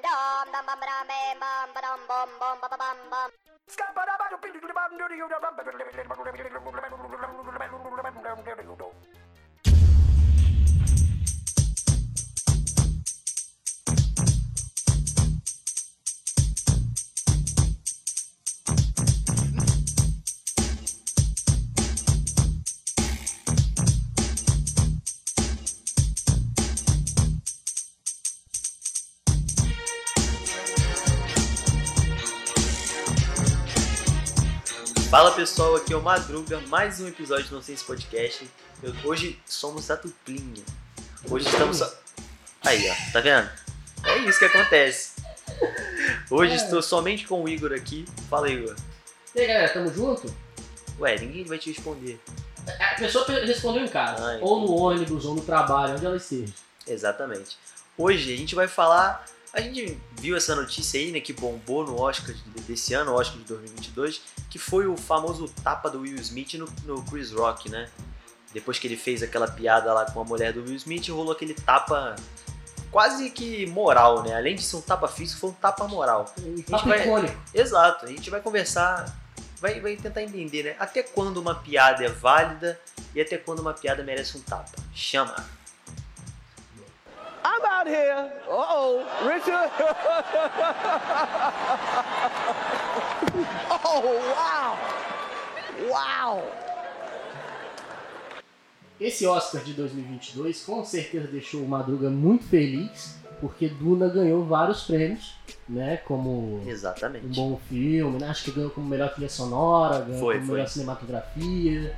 dum dum bum dum bam bum bum bum bum bum bum bum. Scabba da ba do ping do bum do do do bum. Pessoal, aqui é o Madruga, mais um episódio do Nonsense Podcast. Eu- hoje somos a duplinha. Hoje estamos. so- Aí, ó, tá vendo? É isso que acontece. Hoje É. estou somente com o Igor aqui. Fala, Igor. E aí, galera, tamo junto? Ué, ninguém vai te responder. A pessoa respondeu em casa, Ai. ou no ônibus, ou no trabalho, onde ela esteja. Exatamente. Hoje a gente vai falar. A gente viu essa notícia aí, né, que bombou no Oscar de- desse ano, o Oscar de 2022, que foi o famoso tapa do Will Smith no, no Chris Rock, né? Depois que ele fez aquela piada lá com a mulher do Will Smith, rolou aquele tapa quase que moral, né? Além de ser um tapa físico, foi um tapa moral. Um vai- papo icônico. Exato, a gente vai conversar, vai, vai tentar entender, né? Até quando uma piada é válida e até quando uma piada merece um tapa. Chama! Out here. Uh-oh, Richard. oh, wow. Wow. Esse Oscar de 2022 com certeza deixou o Madruga muito feliz, porque Duna ganhou vários prêmios, né? Como Exatamente. um bom filme, né? Acho que ganhou como melhor trilha sonora, ganhou Foi, como foi. melhor cinematografia.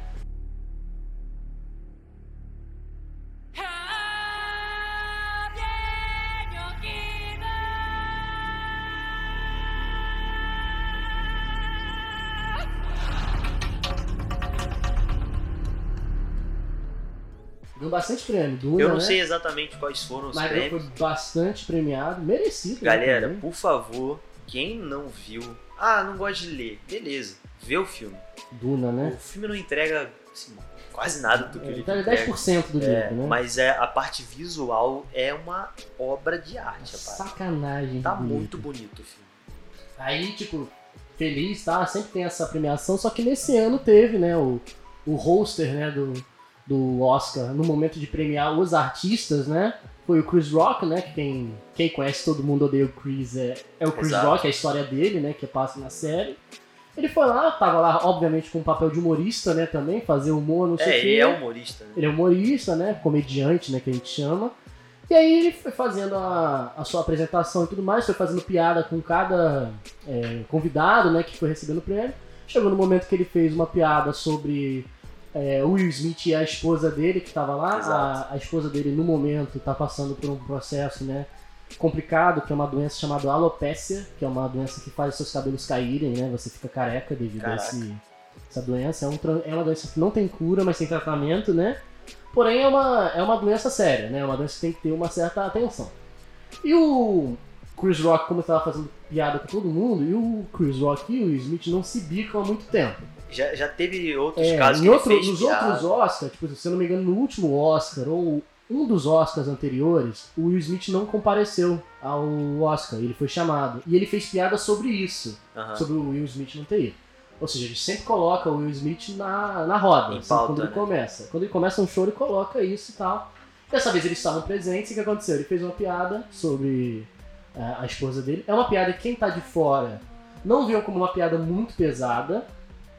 Bastante prêmio. Duna, Eu não né? sei exatamente quais foram os Mas prêmios. foi bastante premiado, merecido. né, Galera, também. por favor, quem não viu. Ah, não gosta de ler. Beleza, vê o filme. Duna, né? O filme não entrega assim, quase nada do que É, ele é entrega. 10% do É, livro, né? mas é, a parte visual é uma obra de arte, rapaz. Sacanagem. Tá bonito. muito bonito o filme. Aí, tipo, feliz, tá? Sempre tem essa premiação, só que nesse ano teve, né, o, o roster, né, do, do Oscar, no momento de premiar os artistas, né? Foi o Chris Rock, né? Que quem, quem conhece todo mundo odeia o Chris é, é o Chris Exato. Rock, é a história dele, né? Que passa na série. Ele foi lá, tava lá, obviamente, com o papel de humorista, né? Também, fazer humor, não sei o É, quê. ele é humorista, né? Ele é humorista, né? Comediante, né? Que a gente chama. E aí ele foi fazendo a, a sua apresentação e tudo mais, foi fazendo piada com cada é, convidado, né? Que foi recebendo o prêmio. Chegou no momento que ele fez uma piada sobre é, o Will Smith e a esposa dele, que estava lá. A, a esposa dele, no momento, está passando por um processo, né? Complicado, que é uma doença chamada alopécia, que é uma doença que faz os seus cabelos caírem, né? Você fica careca devido a Caraca. esse, essa doença. É, um, é uma doença que não tem cura, mas tem tratamento, né? Porém, é uma, é uma doença séria, né? É uma doença que tem que ter uma certa atenção. E o Chris Rock, como estava fazendo piada com todo mundo, e o Chris Rock e o Will Smith não se bicam há muito tempo. Já, já teve outros É, casos em que ele outro- fez nos piada. outros Oscars, tipo, se eu não me engano, no último Oscar, ou um dos Oscars anteriores, o Will Smith não compareceu ao Oscar, ele foi chamado. E ele fez piada sobre isso, sobre o Will Smith não ter ido. Ou seja, ele sempre coloca o Will Smith na, na roda, assim, pauta, quando ele né? começa. Quando ele começa um show, ele coloca isso e tal. Dessa vez eles estavam presentes, e o que aconteceu? Ele fez uma piada sobre a esposa dele. É uma piada que quem tá de fora não viu como uma piada muito pesada,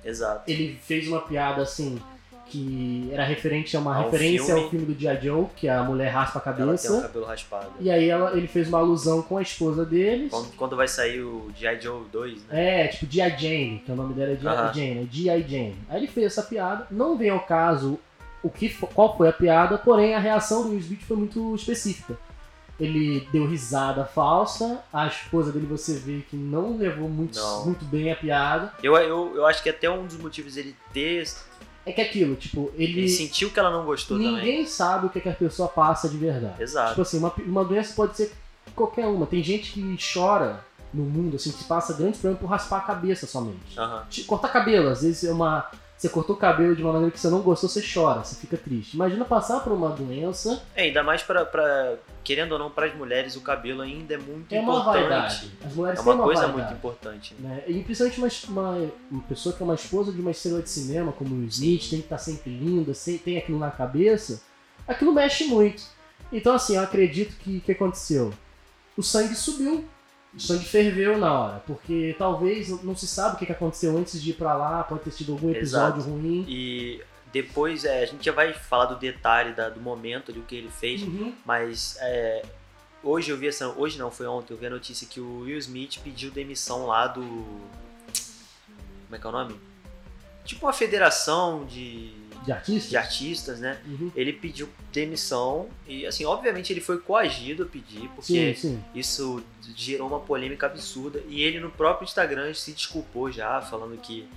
Exato. ele fez uma piada assim que era referente a uma Ao referência filme. ao filme do G.I. Joe, que a mulher raspa a Ela tem cabeça. cabelo raspado. E aí ela, ele fez uma alusão com a esposa deles. Quando, quando vai sair o G.I. Joe 2, né? É, tipo G.I. Jane, que é o nome dela é G.I. Aham. Jane, é G.I. Jane. Aí ele fez essa piada, não vem ao caso o que, qual foi a piada, porém a reação do Will Smith foi muito específica. Ele deu risada falsa, a esposa dele você vê que não levou muito, Não. muito bem a piada. Eu, eu, eu acho que até um dos motivos ele ter. É que aquilo, tipo, ele. Ele sentiu que ela não gostou também. Ninguém sabe o que, é que a pessoa passa de verdade. Exato. Tipo assim, uma, uma doença pode ser qualquer uma. Tem gente que chora no mundo, assim, que passa grandes problemas por raspar a cabeça somente. Te- Cortar cabelo, às vezes é uma. Você cortou o cabelo de uma maneira que você não gostou, você chora, você fica triste. Imagina passar por uma doença. É, ainda mais pra querendo ou não, para as mulheres o cabelo ainda é muito É uma importante. vaidade. As mulheres É têm uma coisa vaidade, muito importante. né? E principalmente uma, uma, uma pessoa que é uma esposa de uma estrela de cinema, como o Smith, tem que estar sempre linda, sem- tem aquilo na cabeça, aquilo mexe muito. Então, assim, eu acredito que o que aconteceu? O sangue subiu, o sangue ferveu na hora, porque talvez não se sabe o que aconteceu antes de ir pra lá, pode ter tido algum episódio Exato. ruim. E depois é, a gente já vai falar do detalhe da- do momento ali, o que ele fez, Uhum. mas é, hoje eu vi essa. Hoje não, foi ontem, eu vi a notícia que o Will Smith pediu demissão lá do. Como é que é o nome? Tipo uma federação de, De artista? de artistas, né? Uhum. Ele pediu demissão e, assim, obviamente ele foi coagido a pedir, Sim, porque sim. isso gerou uma polêmica absurda. E ele no próprio Instagram se desculpou já, falando que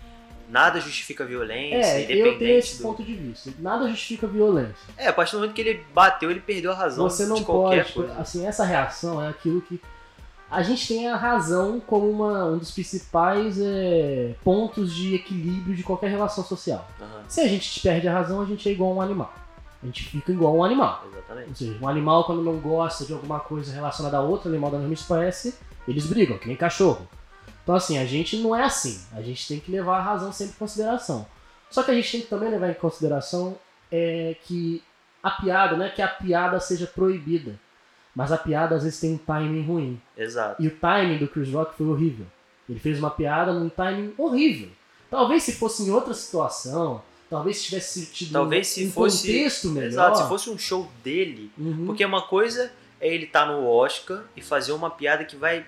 nada justifica violência, É, eu tenho independente esse do. ponto de vista. Nada justifica violência. É, a partir do momento que ele bateu, ele perdeu a razão Você não de qualquer pode. coisa. Assim, essa reação é aquilo que. A gente tem a razão como uma, um dos principais é, pontos de equilíbrio de qualquer relação social. Aham, Se a gente perde a razão, a gente é igual a um animal. A gente fica igual a um animal. exatamente. Ou seja, um animal, quando não gosta de alguma coisa relacionada a outro animal da mesma espécie, eles brigam, que nem cachorro. Então, assim, a gente não é assim. A gente tem que levar a razão sempre em consideração. Só que a gente tem que também levar em consideração é, que a piada, não é que a piada seja proibida, mas a piada às vezes tem um timing ruim. Exato. E o timing do Chris Rock foi horrível. Ele fez uma piada num timing horrível. Talvez se fosse em outra situação, talvez se tivesse tido Talvez um, se um fosse- contexto melhor. Exato. Se fosse um show dele, Uhum. porque uma coisa é ele estar no Oscar e fazer uma piada que vai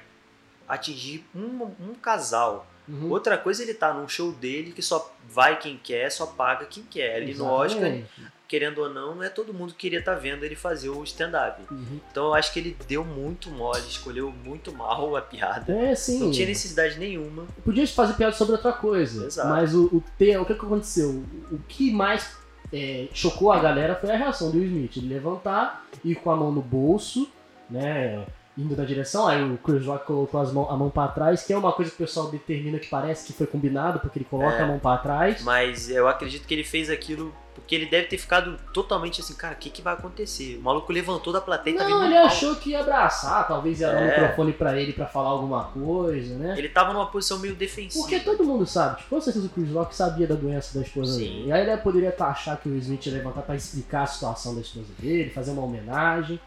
atingir um, um casal. Uhum. Outra coisa é ele estar num show dele que só vai quem quer, só paga quem quer. Ali no Oscar, Exatamente. Querendo ou não, não é todo mundo que queria estar vendo ele fazer o stand-up. Uhum. Então eu acho que ele deu muito mole, escolheu muito mal a piada. É, sim. Não tinha necessidade nenhuma. Podia fazer piada sobre outra coisa. Exato. Mas o, o, te- o que, que aconteceu? O, o que mais é, chocou a galera foi a reação do Will Smith. Ele levantar, ir com a mão no bolso, né? Indo na direção, aí o Chris Rock colocou as mão, a mão pra trás, que é uma coisa que o pessoal determina que parece que foi combinado, porque ele coloca É. a mão pra trás. Mas eu acredito que ele fez aquilo porque ele deve ter ficado totalmente assim, cara, o que, que vai acontecer? O maluco levantou da plateia e tá vindo Não, no ele achou que ia abraçar, talvez ia dar o É. microfone pra ele pra falar alguma coisa, né? Ele tava numa posição meio defensiva. Porque todo mundo sabe, tipo, com certeza o Chris Rock sabia da doença da esposa Sim. dele. E aí ele poderia tá- achar que o Smith ia levantar pra explicar a situação da esposa dele, fazer uma homenagem.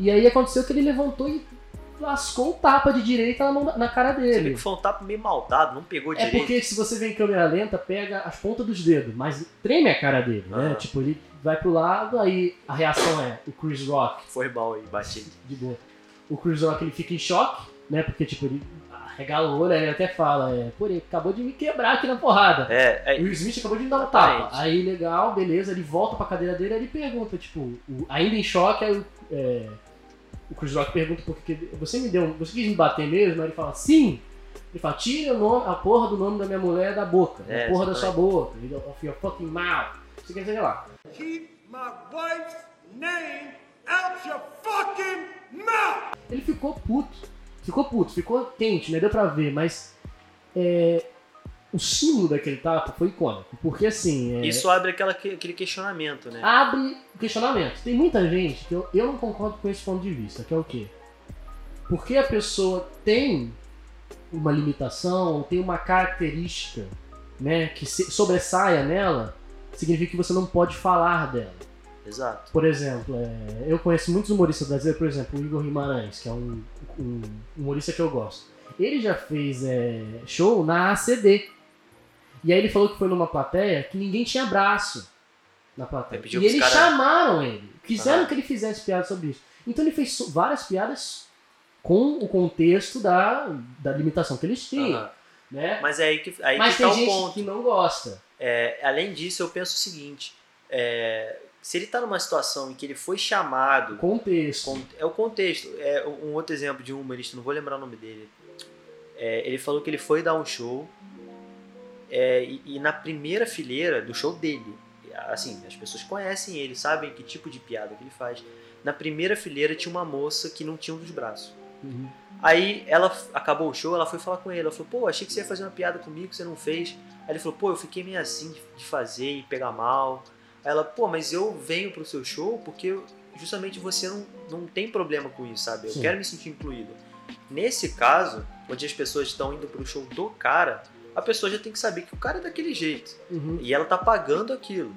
E aí aconteceu que ele levantou e lascou o tapa de direita na, mão na cara Você vê dele. que foi um tapa meio maldado, não pegou É direito. porque se você vê em câmera lenta, pega as pontas dos dedos, mas treme a cara dele, né? Aham. Tipo, ele vai pro lado, aí a reação é o Chris Rock Foi mal aí, bati. de boa. O Chris Rock ele fica em choque, né? Porque tipo, ele regala o olho, aí ele até fala, é, pô, ele acabou de me quebrar aqui na porrada. É, é, O Will Smith acabou de me dar um tapa. Aí, legal, beleza, ele volta pra cadeira dele, aí ele pergunta, tipo, o- ainda em choque, aí o- é, o Chris Rock pergunta por que que- você me deu, você quis me bater mesmo? Aí ele fala, sim. Ele fala, tira o nome, a porra do nome da minha mulher da boca, É, a porra da sua boca, of your fucking mouth. Você quer dizer lá. Keep my wife's name out your fucking mouth! Ele ficou puto, ficou puto, ficou quente, né? Deu pra ver, mas é, o símbolo daquele tapa foi icônico, porque assim, é, isso abre aquela, aquele questionamento, né? abre o questionamento. Tem muita gente que eu, eu não concordo com esse ponto de vista, que é o quê? Porque a pessoa tem uma limitação, tem uma característica né, que se- sobressaia nela, significa que você não pode falar dela. Exato. Por exemplo, é, eu conheço muitos humoristas brasileiros, por exemplo, o Igor Guimarães, que é um, um humorista que eu gosto. Ele já fez é, show na ACD. E aí ele falou que foi numa plateia que ninguém tinha braço na plateia. E eles cara- chamaram ele. Quiseram Aham. que ele fizesse piada sobre isso. Então ele fez várias piadas com o contexto da, da limitação que eles tinham. Aham. Né? Mas é aí que, aí Mas que tá tem o gente ponto. que não gosta. É, além disso, eu penso o seguinte: é, se ele tá numa situação em que ele foi chamado, Contexto. con- é o contexto. É um outro exemplo de um humorista, não vou lembrar o nome dele. É, ele falou que ele foi dar um show é, e, e na primeira fileira do show dele, assim, as pessoas conhecem ele, sabem que tipo de piada que ele faz. Na primeira fileira tinha uma moça que não tinha um dos braços. Uhum. Aí ela acabou o show, ela foi falar com ele. Ela falou, pô, achei que você ia fazer uma piada comigo, você não fez. Aí ele falou, pô, eu fiquei meio assim de- de fazer e pegar mal. Aí ela, pô, mas eu venho pro seu show porque justamente você não, não tem problema com isso, sabe? Eu Sim. quero me sentir incluído. Nesse caso, onde as pessoas estão indo pro show do cara, a pessoa já tem que saber que o cara é daquele jeito. Uhum. E ela tá pagando aquilo.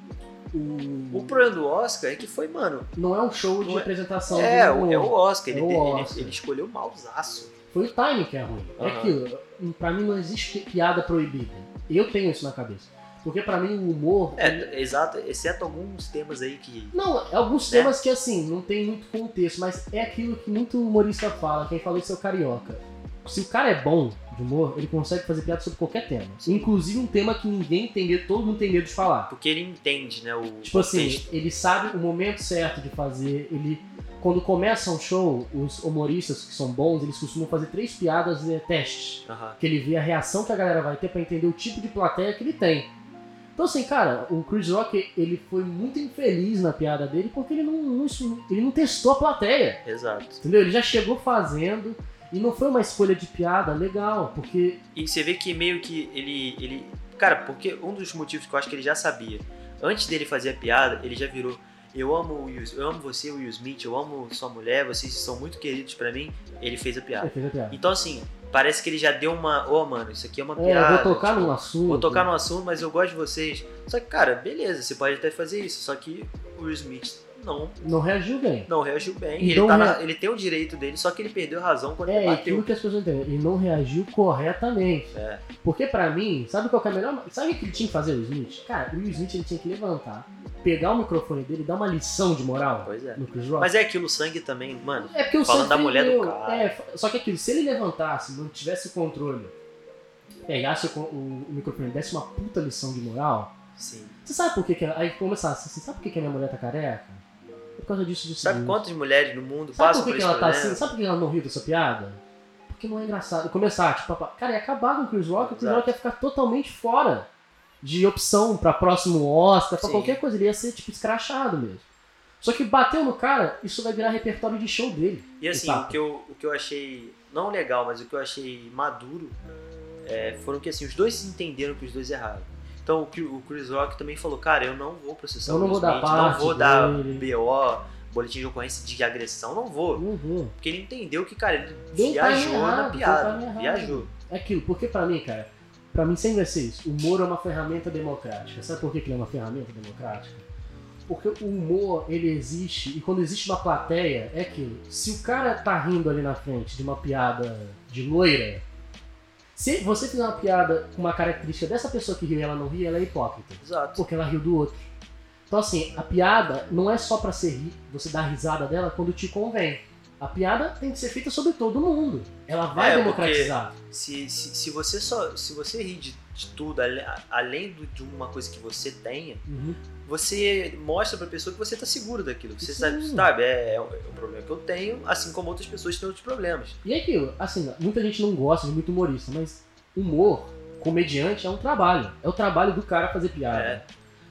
O- O problema do Oscar é que foi, mano. Não é um show de é- apresentação. É, do- o- é o Oscar. É Ele, o ele- Oscar. ele escolheu malzaço. Foi o timing que é ruim. É Aham. aquilo. Pra mim não existe piada proibida. Eu tenho isso na cabeça. Porque pra mim o humor. ele- É, exato, exceto alguns temas aí que. Não, é alguns Né? temas que assim, não tem muito contexto, mas é aquilo que muito humorista fala. Quem fala isso é o carioca. Se o cara é bom de humor, ele consegue fazer piada sobre qualquer tema. Inclusive um tema que ninguém tem medo, todo mundo tem medo de falar. Porque ele entende, né? O Tipo assim, contexto. ele sabe o momento certo de fazer. Ele, quando começa um show, os humoristas que são bons, eles costumam fazer três piadas eh, testes. Que ele vê a reação que a galera vai ter pra entender o tipo de plateia que ele tem. Então assim, cara, o Chris Rock ele foi muito infeliz na piada dele porque ele não, não- ele não testou a plateia. Exato. Entendeu? Ele já chegou fazendo e não foi uma escolha de piada legal, porque E você vê que meio que ele. ele cara, porque um dos motivos que eu acho que ele já sabia. Antes dele fazer a piada, ele já virou. Eu amo o Will, eu amo você, Will Smith, eu amo sua mulher, vocês são muito queridos pra mim. Ele fez a ele piada. fez a piada. Então assim, parece que ele já deu uma. Ô, mano, isso aqui é uma É, piada. eu vou tocar tipo, num assunto. Vou tocar no assunto, mas eu gosto de vocês. Só que, cara, beleza, você pode até fazer isso. Só que o Will Smith não, Não reagiu bem. não reagiu bem. Então, ele, tá na- ele tem o direito dele, só que ele perdeu a razão quando É, ele bateu. aquilo que as pessoas entendem. Ele não reagiu corretamente. É. Porque pra mim, sabe qual que é a melhor. Sabe o que ele tinha que fazer, o Smith? Cara, o Smith ele tinha que levantar, pegar o microfone dele e dar uma lição de moral Pois é. Mas é aquilo, o sangue também, mano. é porque o falando Sam da mulher do perdeu. cara. É, só que aquilo, se ele levantasse, não tivesse controle, pegasse o, o, o microfone desse uma puta lição de moral, Sim. você sabe por que, que aí começasse assim, sabe por que, que a minha mulher tá careca? É por causa disso, disso. Sabe disso. quantas mulheres no mundo Sabe passam por que, por que ela tá assim? Sabe por que ela não riu dessa piada? Porque não é engraçado. Começar, tipo, cara, ia acabar com o Chris Rock, o Chris Exato. Rock ia ficar totalmente fora de opção pra próximo Oscar, pra Sim. qualquer coisa. Ele ia ser, tipo, escrachado mesmo. Só que bateu no cara, isso vai virar repertório de show dele. E assim, o que, eu, o que eu achei, não legal, mas o que eu achei maduro, é, foram que assim, os dois entenderam que os dois erraram. Então o o Chris Rock também falou, cara, eu não vou processar Eu o não Will vou dar Smith, não vou dar dele." BO, boletim de ocorrência de agressão, não vou. Uhum. Porque ele entendeu que, cara, ele Deu viajou errado, na piada. Viajou. É aquilo, porque pra mim, cara, pra mim sempre vai ser isso. O humor é uma ferramenta democrática. Sabe por que que ele é uma ferramenta democrática? Porque o humor, ele existe, e quando existe uma plateia, é aquilo. Se o cara tá rindo ali na frente de uma piada de loira, se você fizer uma piada com uma característica dessa pessoa que riu e ela não ri, ela é hipócrita. Exato. Porque ela riu do outro. Então, assim, a piada não é só pra ser ri, você dar risada dela quando te convém. A piada tem que ser feita sobre todo mundo. Ela vai É, democratizar. Se, se, se você só. Se você rir de, de tudo, além do- de uma coisa que você tenha, Uhum. você mostra pra pessoa que você tá seguro daquilo. Você Sim. sabe, sabe, é, é um é problema que eu tenho, assim como outras pessoas têm outros problemas. E é aquilo, assim, muita gente não gosta de muito humorista, mas humor, comediante, é um trabalho. É o trabalho do cara fazer piada. É.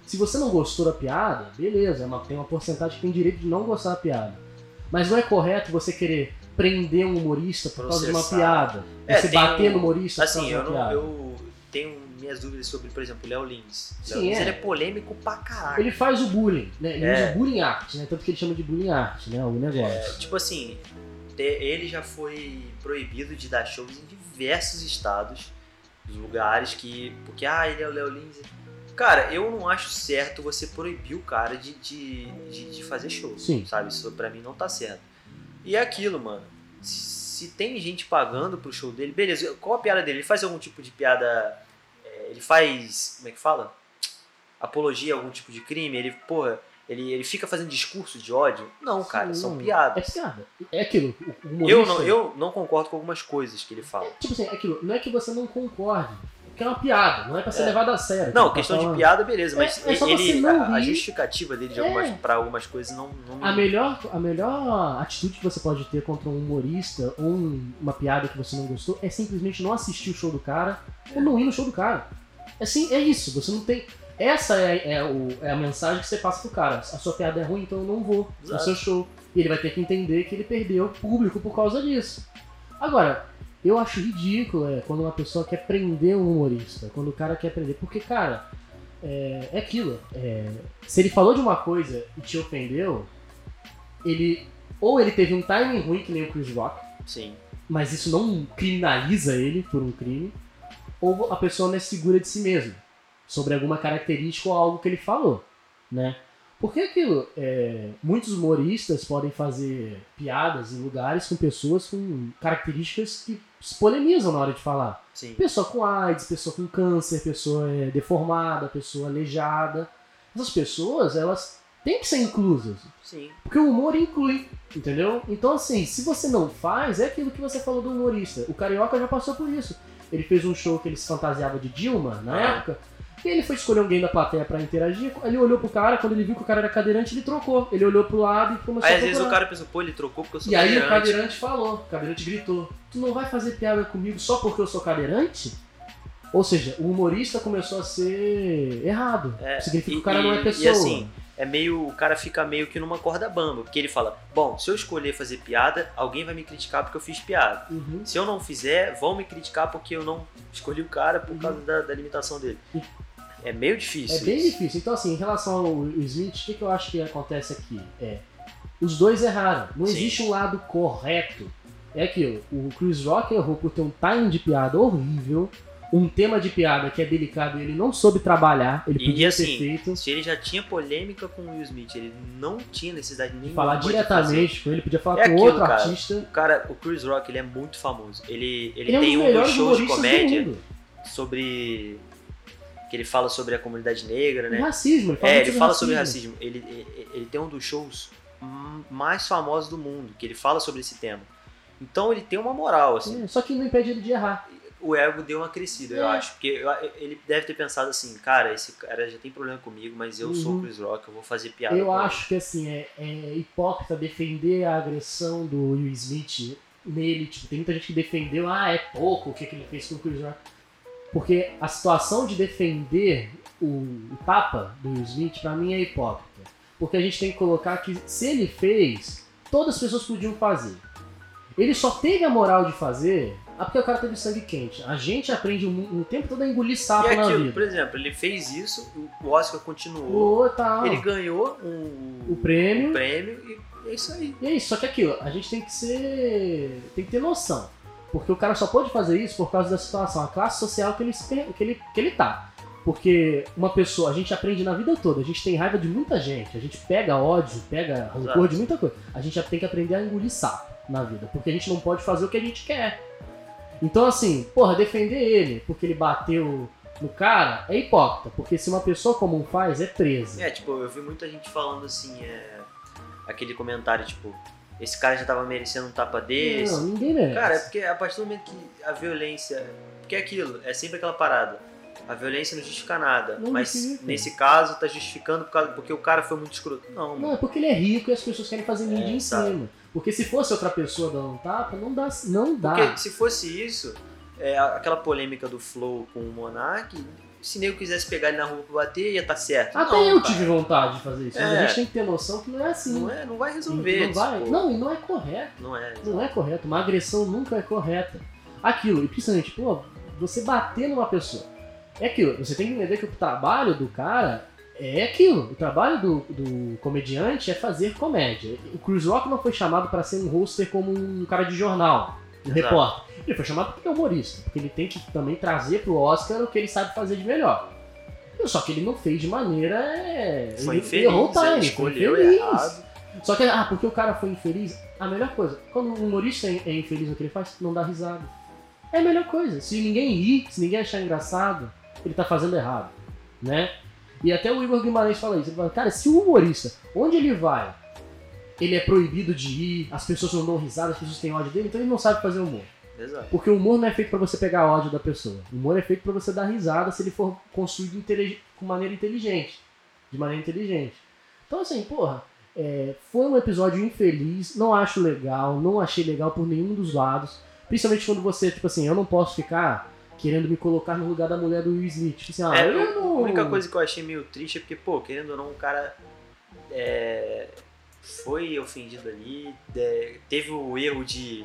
Se você não gostou da piada, beleza, é uma- tem uma porcentagem que tem direito de não gostar da piada. Mas não é correto você querer prender um humorista por causa de uma Processar. piada. É, Você bater um- no humorista Assim, por causa de uma não, piada. eu tenho minhas dúvidas sobre, por exemplo, o Léo Lins. Sim, Léo Lins, é. ele é polêmico pra caralho. Ele faz o bullying, né? Ele É. usa o bullying art, né? Tanto que ele chama de bullying art, né? O negócio. Tipo assim, ele já foi proibido de dar shows em diversos estados, dos lugares que. Porque, ah, ele é o Léo Lins. Cara, eu não acho certo você proibir o cara de, de, de, de fazer show. Sim. Sabe? Isso pra mim não tá certo. E é aquilo, mano. Se tem gente pagando pro show dele, beleza. Qual a piada dele? Ele faz algum tipo de piada. é, ele faz. Como é que fala? Apologia a algum tipo de crime? Ele, porra, ele, ele fica fazendo discurso de ódio? Não, cara, são Sim. piadas. É piada. É aquilo. humorista- Eu não, eu não concordo com algumas coisas que ele fala. Tipo assim, é aquilo. Não é que você não concorde. Porque é uma piada, não é pra ser É. levado a sério. Não, Tá questão de falando. piada, beleza, mas É- é ele, a, a justificativa dele de É. algumas, pra algumas coisas não, não me. A melhor, a melhor atitude que você pode ter contra um humorista ou um- uma piada que você não gostou é simplesmente não assistir o show do cara ou não ir no show do cara. É, assim, é isso, você não tem. Essa é, é o- é a mensagem que você passa pro cara. A sua piada é ruim, então eu não vou no Exato. seu show. E ele vai ter que entender que ele perdeu público por causa disso. Agora, eu acho ridículo é, quando uma pessoa quer prender um humorista, quando o cara quer prender. Porque, cara, é, é aquilo. é, se ele falou de uma coisa e te ofendeu, ele. Ou ele teve um timing ruim, que nem o Chris Rock, Sim. mas isso não criminaliza ele por um crime, ou a pessoa não é segura de si mesma sobre alguma característica ou algo que ele falou, né? Porque aquilo, é, muitos humoristas podem fazer piadas em lugares com pessoas com características que se polemizam na hora de falar. Sim. Pessoa com AIDS, pessoa com câncer, pessoa é, deformada, pessoa aleijada. Essas pessoas, elas têm que ser inclusas. Sim. Porque o humor inclui, entendeu? Então, assim, se você não faz, é aquilo que você falou do humorista. O Carioca já passou por isso. Ele fez um show que ele se fantasiava de Dilma, na Ah. época, e ele foi escolher alguém da plateia pra interagir. Ele olhou pro cara, quando ele viu que o cara era cadeirante, ele trocou. Ele olhou pro lado e começou Aí a às vezes o cara pensa, pô, ele trocou porque eu sou E aí o cadeirante. cadeirante falou, o cadeirante gritou, tu não vai fazer piada comigo só porque eu sou cadeirante? Ou seja, o humorista começou a ser errado. É, Significa que e- o cara não é e- pessoa. E assim, é meio. O cara fica meio que numa corda bamba. Porque ele fala, bom, se eu escolher fazer piada, alguém vai me criticar porque eu fiz piada. Uhum. Se eu não fizer, vão me criticar porque eu não escolhi o cara por Uhum. causa da, da limitação dele. É meio difícil. É bem isso. difícil. Então, assim, em relação ao Smith, o que, que eu acho que acontece aqui? É, os dois erraram. Não Sim. existe um lado correto. É aquilo, o Chris Rock errou por ter um timing de piada horrível, um tema de piada que é delicado e ele não soube trabalhar, ele E, podia assim, ter feito. se ele já tinha polêmica com o Will Smith, ele não tinha necessidade nenhuma Falar diretamente com ele, podia falar É com aquilo, outro cara. artista. O cara, o Chris Rock, ele é muito famoso. Ele, ele, Ele é um tem dos um melhores shows de comédia sobre. Que ele fala sobre a comunidade negra, né? racismo, ele fala, É, ele fala sobre racismo. Ele, ele, ele tem um dos shows mais famosos do mundo, que ele fala sobre esse tema. Então ele tem uma moral, assim. É, só que não impede ele de errar. O ego deu uma crescida, eu É. acho. Porque eu- ele deve ter pensado assim, cara, esse cara já tem problema comigo, mas eu sou o Uhum. Chris Rock, eu vou fazer piada Eu com ele. acho que assim, é, é hipócrita defender a agressão do Will Smith nele. Tipo, tem muita gente que defendeu, ah, é pouco o que, que ele fez com o Chris Rock. Porque a situação de defender o, o tapa do Will Smith, pra mim, é hipócrita. Porque a gente tem que colocar que se ele fez, todas as pessoas podiam fazer. Ele só teve a moral de fazer ah, porque o cara teve sangue quente. A gente aprende o, o tempo todo a engolir sapo E na aquilo, vida. por exemplo, ele fez isso, o Oscar continuou, tal. ele ganhou um, O prêmio. um prêmio e é isso aí. E é isso, só que aquilo, a gente tem que ser. tem que ter noção. Porque o cara só pode fazer isso por causa da situação, a classe social que ele, que ele, que ele tá. Porque uma pessoa, a gente aprende na vida toda, a gente tem raiva de muita gente, a gente pega ódio, pega rancor Exato. de muita coisa. A gente já tem que aprender a engolir sapo na vida, porque a gente não pode fazer o que a gente quer. Então, assim, porra, defender ele porque ele bateu no cara é hipócrita, porque se uma pessoa comum faz, é presa. É, tipo, eu vi muita gente falando assim, é, aquele comentário, tipo, esse cara já tava merecendo um tapa desse. Não, ninguém merece. Cara, é porque a partir do momento que a violência. Porque é aquilo, é sempre aquela parada. A violência não justifica nada. Não mas justifica. nesse caso tá justificando por causa, porque o cara foi muito escroto. Não, Não, mano. é porque ele é rico e as pessoas querem fazer mídia É, em cima. Porque se fosse outra pessoa dando um tapa, não dá. Não dá. Porque se fosse isso, é, aquela polêmica do Flow com o Monark, se nego quisesse pegar ele na rua pra bater, ia estar certo. Até não, eu cara. tive vontade de fazer isso. Mas É. a gente tem que ter noção que não é assim. Não, é, não vai Não, resolver. vai. tipo, não, e não é correto. não é. Não é correto. Uma agressão nunca é correta. Aquilo, e principalmente, pô, você bater numa pessoa. É aquilo, você tem que entender que o trabalho do cara é aquilo. O trabalho do, do comediante é fazer comédia. O Chris Rock não foi chamado para ser um hoster como um cara de jornal, um Exato. repórter. Ele foi chamado porque é humorista, porque ele tem que também trazer pro Oscar o que ele sabe fazer de melhor. Só que ele não fez de maneira. é, Foi ele infeliz, errou o time, ele foi escolheu infeliz. errado. Só que, ah, porque o cara foi infeliz, a melhor coisa, quando um humorista é é infeliz no que ele faz, não dá risada. É a melhor coisa. Se ninguém rir, se ninguém achar engraçado, ele tá fazendo errado, né? E até o Igor Guimarães fala isso. Ele fala, cara, se o humorista, onde ele vai, ele é proibido de ir, as pessoas não dão risada, as pessoas têm ódio dele, então ele não sabe fazer humor. Exato. Porque o humor não é feito pra você pegar ódio da pessoa. O humor é feito pra você dar risada se ele for construído intelig- com maneira inteligente. De maneira inteligente. Então, assim, porra, é, foi um episódio infeliz, não acho legal, não achei legal por nenhum dos lados. Principalmente quando você, tipo assim, eu não posso ficar querendo me colocar no lugar da mulher do Will Smith. Tipo assim, ah, É, eu não... A única coisa que eu achei meio triste é porque, pô, querendo ou não, o cara é, foi ofendido ali, é, teve o erro de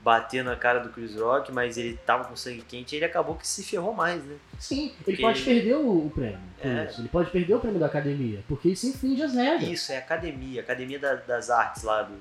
bater na cara do Chris Rock, mas ele tava com sangue quente e ele acabou que se ferrou mais, né? Sim, ele Porque pode ele- perder o, prêmio. É. isso. Ele pode perder o prêmio da academia, porque isso infringe as regras. Isso, é academia, academia da- das artes lá do.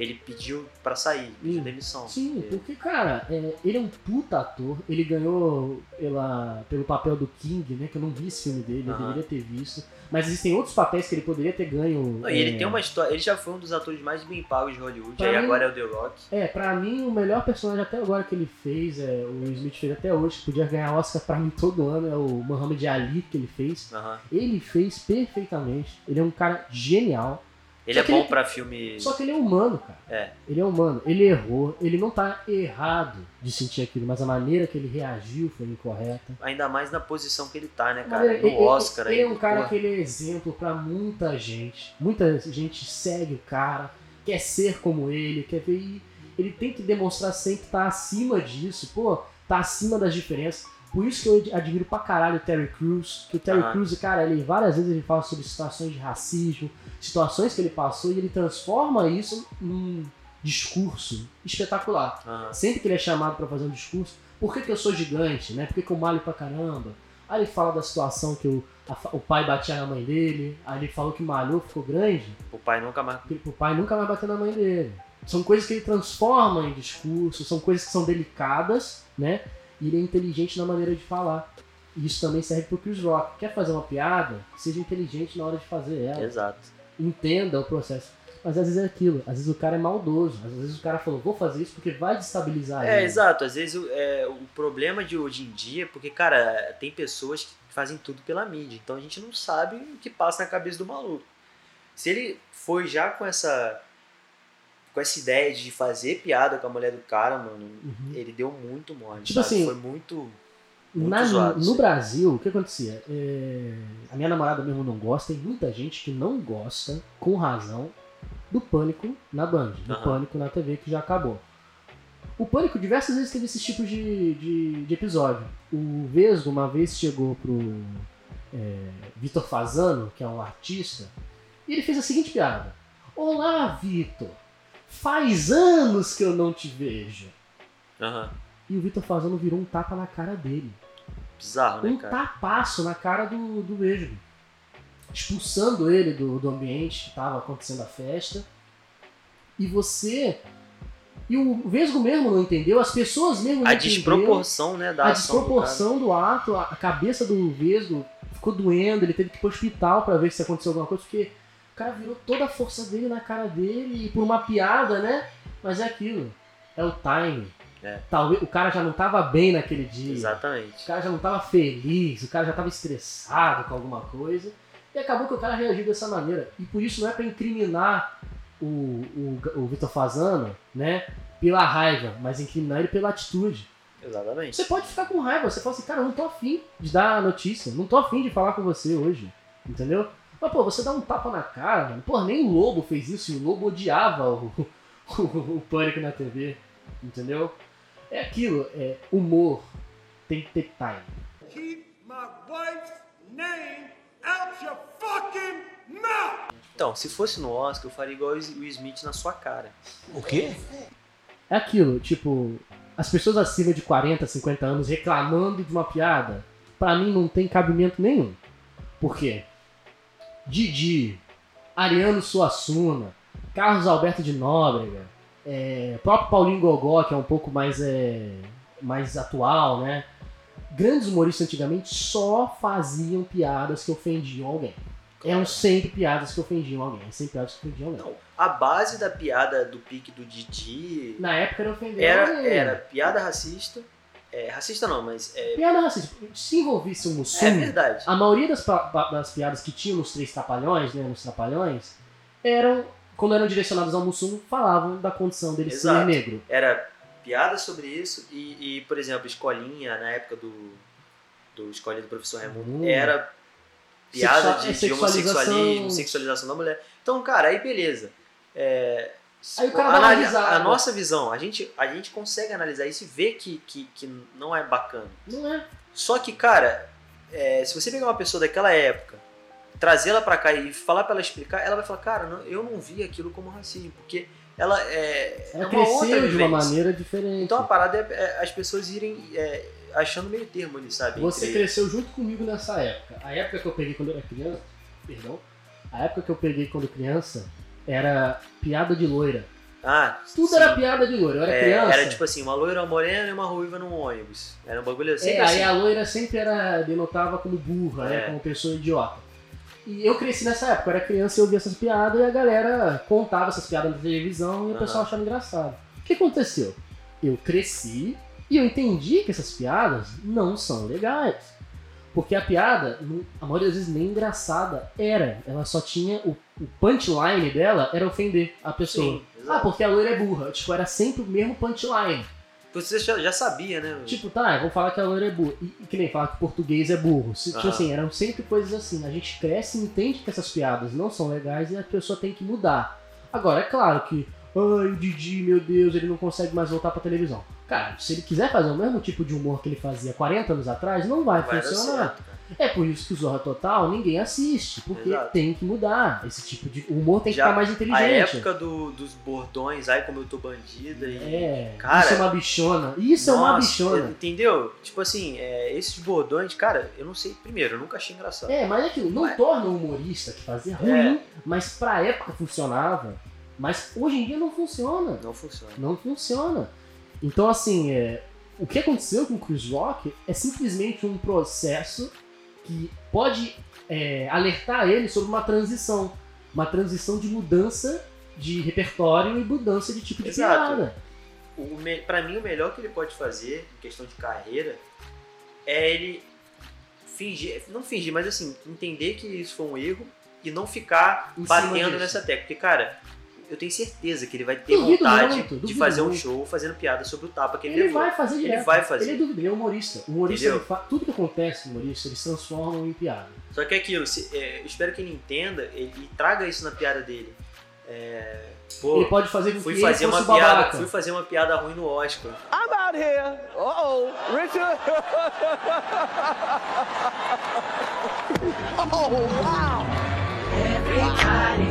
Ele pediu pra sair, pediu demissão. Sim, Ele- porque, cara, é, ele é um puta ator. Ele ganhou pela, pelo papel do King, né? Que eu não vi esse filme dele, eu Aham. deveria ter visto. Mas existem outros papéis que ele poderia ter ganho. Não, e ele é, tem uma história. Ele já foi um dos atores mais bem pagos de Hollywood, Pra aí mim- agora é o The Rock. É, pra mim, o melhor personagem até agora que ele fez, é, o Will Smith fez até hoje, que podia ganhar Oscar pra mim todo ano, é o Muhammad Ali que ele fez. Aham. Ele fez perfeitamente. Ele é um cara genial. Ele Só é bom ele- pra filme. Só que ele é humano, cara. É. Ele é humano. Ele errou. Ele não tá errado de sentir aquilo, mas a maneira que ele reagiu foi incorreta. Ainda mais na posição que ele tá, né, cara? maneira- No ele, Oscar ele aí. é um cara porra. que ele é exemplo pra muita gente. Muita gente segue o cara, quer ser como ele, quer ver. Ele tem que demonstrar sempre que tá acima disso, pô, tá acima das diferenças. Por isso que eu ad- admiro pra caralho o Terry Crews. Que o Terry Aham. Crews, cara, ele várias vezes ele fala sobre situações de racismo, situações que ele passou e ele transforma isso num discurso espetacular. Aham. Sempre que ele é chamado pra fazer um discurso, por que, que eu sou gigante, né? Por que, que eu malho pra caramba? Aí ele fala da situação que o, a o pai batia na mãe dele, aí ele falou que malhou, ficou grande, O pai nunca mais. o pai nunca vai bater na mãe dele. São coisas que ele transforma em discurso, são coisas que são delicadas, né? E ele é inteligente na maneira de falar. E isso também serve pro Chris Rock. Quer fazer uma piada? Seja inteligente na hora de fazer ela Exato. Entenda o processo. Mas às vezes é aquilo, às vezes o cara é maldoso, às vezes o cara falou, vou fazer isso porque vai destabilizar É, ele. exato. Às vezes o- é, o problema de hoje em dia, porque, cara, tem pessoas que fazem tudo pela mídia. Então a gente não sabe o que passa na cabeça do maluco. Se ele foi já com essa. com essa ideia de fazer piada com a mulher do cara, mano, Uhum. ele deu muito mole. Tipo sabe? assim, Foi muito. Na- no. Brasil, o que acontecia? É, a minha namorada mesmo não gosta, tem muita gente que não gosta, com razão, do Pânico na Band, do Aham. Pânico na TV que já acabou. O Pânico diversas vezes teve esses tipos de, de, de episódio. O Vesgo uma vez chegou pro é, Vitor Fazano, que é um artista, e ele fez a seguinte piada: Olá, Vitor! Faz anos que eu não te vejo. Aham. E o Vitor Fazano virou um tapa na cara dele Bizarro, né, um cara? tapaço na cara do, do Vesgo. Expulsando ele do, do ambiente que estava acontecendo a festa. E você. E o Vesgo mesmo não entendeu, as pessoas mesmo não A entenderam. desproporção, né, da A ação do desproporção do, ato, a a cabeça do Vesgo ficou doendo, ele teve que ir pro hospital pra ver se aconteceu alguma coisa, porque o cara virou toda a força dele na cara dele e por uma piada, né? Mas é aquilo. É o time. É. Talvez o cara já não tava bem naquele dia. Exatamente. O cara já não tava feliz, o cara já tava estressado com alguma coisa. E acabou que o cara reagiu dessa maneira. E por isso não é pra incriminar o, o, o Vitor Fazano, né? Pela raiva, mas incriminar ele pela atitude. Exatamente. Você pode ficar com raiva, você fala assim, cara, eu não tô afim de dar a notícia, não tô afim de falar com você hoje. Entendeu? Mas, pô, você dá um tapa na cara, mano. Pô, nem o Lobo fez isso e o Lobo odiava o, o, o pânico na TV. Entendeu? É aquilo, é humor. Tem que ter time. Keep my wife's name out your fucking mouth! Então, se fosse no Oscar, eu faria igual o Will Smith na sua cara. O quê? É aquilo, tipo, as pessoas acima de 40, 50 anos reclamando de uma piada, pra mim não tem cabimento nenhum. Por quê? Didi, Ariano Suassuna, Carlos Alberto de Nóbrega, é, próprio Paulinho Gogó, que é um pouco mais, é, mais atual, né? Grandes humoristas antigamente só faziam piadas que ofendiam alguém. Eram sempre piadas que ofendiam alguém. Sempre piadas que ofendiam alguém. Não, a base da piada do pique do Didi Na época era ofender era, alguém. era piada racista. É, racista não, mas é, Piada racista. Se envolvesse um é mussum, verdade. a maioria das, das piadas que tinham nos Três Trapalhões, né, nos Trapalhões, eram, quando eram direcionadas ao mussum, falavam da condição dele ser Exato. negro. Era piada sobre isso e, e, por exemplo, Escolinha, na época do, do Escolinha do Professor Raimundo, Hum. era piada Sexua- de, de sexualização. homossexualismo, sexualização da mulher. Então, cara, aí beleza. É, Aí o cara dá uma anali- risada. a nossa visão, a gente, a gente consegue analisar isso e ver que, que, que não é bacana. Não é? Só que, cara, é, se você pegar uma pessoa daquela época, trazer ela pra cá e falar pra ela explicar, ela vai falar, cara, não- eu não vi aquilo como racismo, porque ela é, Ela é uma outra cresceu de uma maneira diferente. Então a parada é, é as pessoas irem é, achando meio termo ali, sabe? Você Entre- cresceu junto comigo nessa época. A época que eu peguei quando eu era criança, perdão, a época que eu peguei quando criança era piada de loira. Ah, Tudo sim. era piada de loira. Eu era É, criança. Era tipo assim, uma loira, uma morena e uma ruiva num ônibus. Era um bagulho assim. É, assim. aí a loira sempre era denotava como burra, né? É. Como pessoa idiota. E eu cresci nessa época, eu era criança e eu ouvia essas piadas e a galera contava essas piadas na televisão e o pessoal achava engraçado. O que aconteceu? Eu cresci e eu entendi que essas piadas não são legais. Porque a piada, a maioria das vezes nem engraçada era. Ela só tinha. O, o punchline dela era ofender a pessoa. Sim, ah, porque a loira é burra. Tipo, era sempre o mesmo punchline. Você já, sabia, né? Tipo, tá, eu vou falar que a loira é burra. E, que nem falar que português é burro. Tipo Aham. assim, eram sempre coisas assim. A gente cresce e entende que essas piadas não são legais e a pessoa tem que mudar. Agora, é claro que, ai, o Didi, meu Deus, ele não consegue mais voltar pra televisão. Cara, se ele quiser fazer o mesmo tipo de humor que ele fazia 40 anos atrás, não vai, vai funcionar. certo. É por isso que o Zorra Total ninguém assiste, porque Exato. tem que mudar. Esse tipo de. O humor tem que Já ficar mais A inteligente. época do- dos bordões, ai como eu tô bandida e. É, Cara, isso é uma bichona. Isso é uma Nossa, bichona. Entendeu? Tipo assim, é, esses bordões, cara, eu não sei. Primeiro, eu nunca achei engraçado. É, mas é aquilo, não É. torna o humorista que fazia ruim, mas pra época funcionava. Mas hoje em dia não funciona. Não funciona. Não funciona. Então, assim, é, o que aconteceu com o Chris Rock é simplesmente um processo que pode é, alertar ele sobre uma transição. Uma transição de mudança de repertório e mudança de tipo de Exato. piada. Pra mim, o melhor que ele pode fazer, em questão de carreira, é ele fingir, não fingir, mas assim, entender que isso foi um erro e não ficar Em batendo nessa tecla. Porque, cara, eu tenho certeza que ele vai ter Duvido vontade muito, de fazer um muito. show fazendo piada sobre o tapa que ele, Ele levou. vai fazer Ele direto. vai fazer. Ele é dúvida, ele é humorista. O humorista, ele fa- tudo que acontece no humorista, eles transformam em piada. Só que é aquilo, se- é, eu espero que ele entenda ele, e traga isso na piada dele. É, pô, ele pode fazer com fui que fazer ele uma fosse o piada, fui fazer uma piada ruim no Oscar. I'm out here. Uh-oh. Richard. oh, wow. Everybody.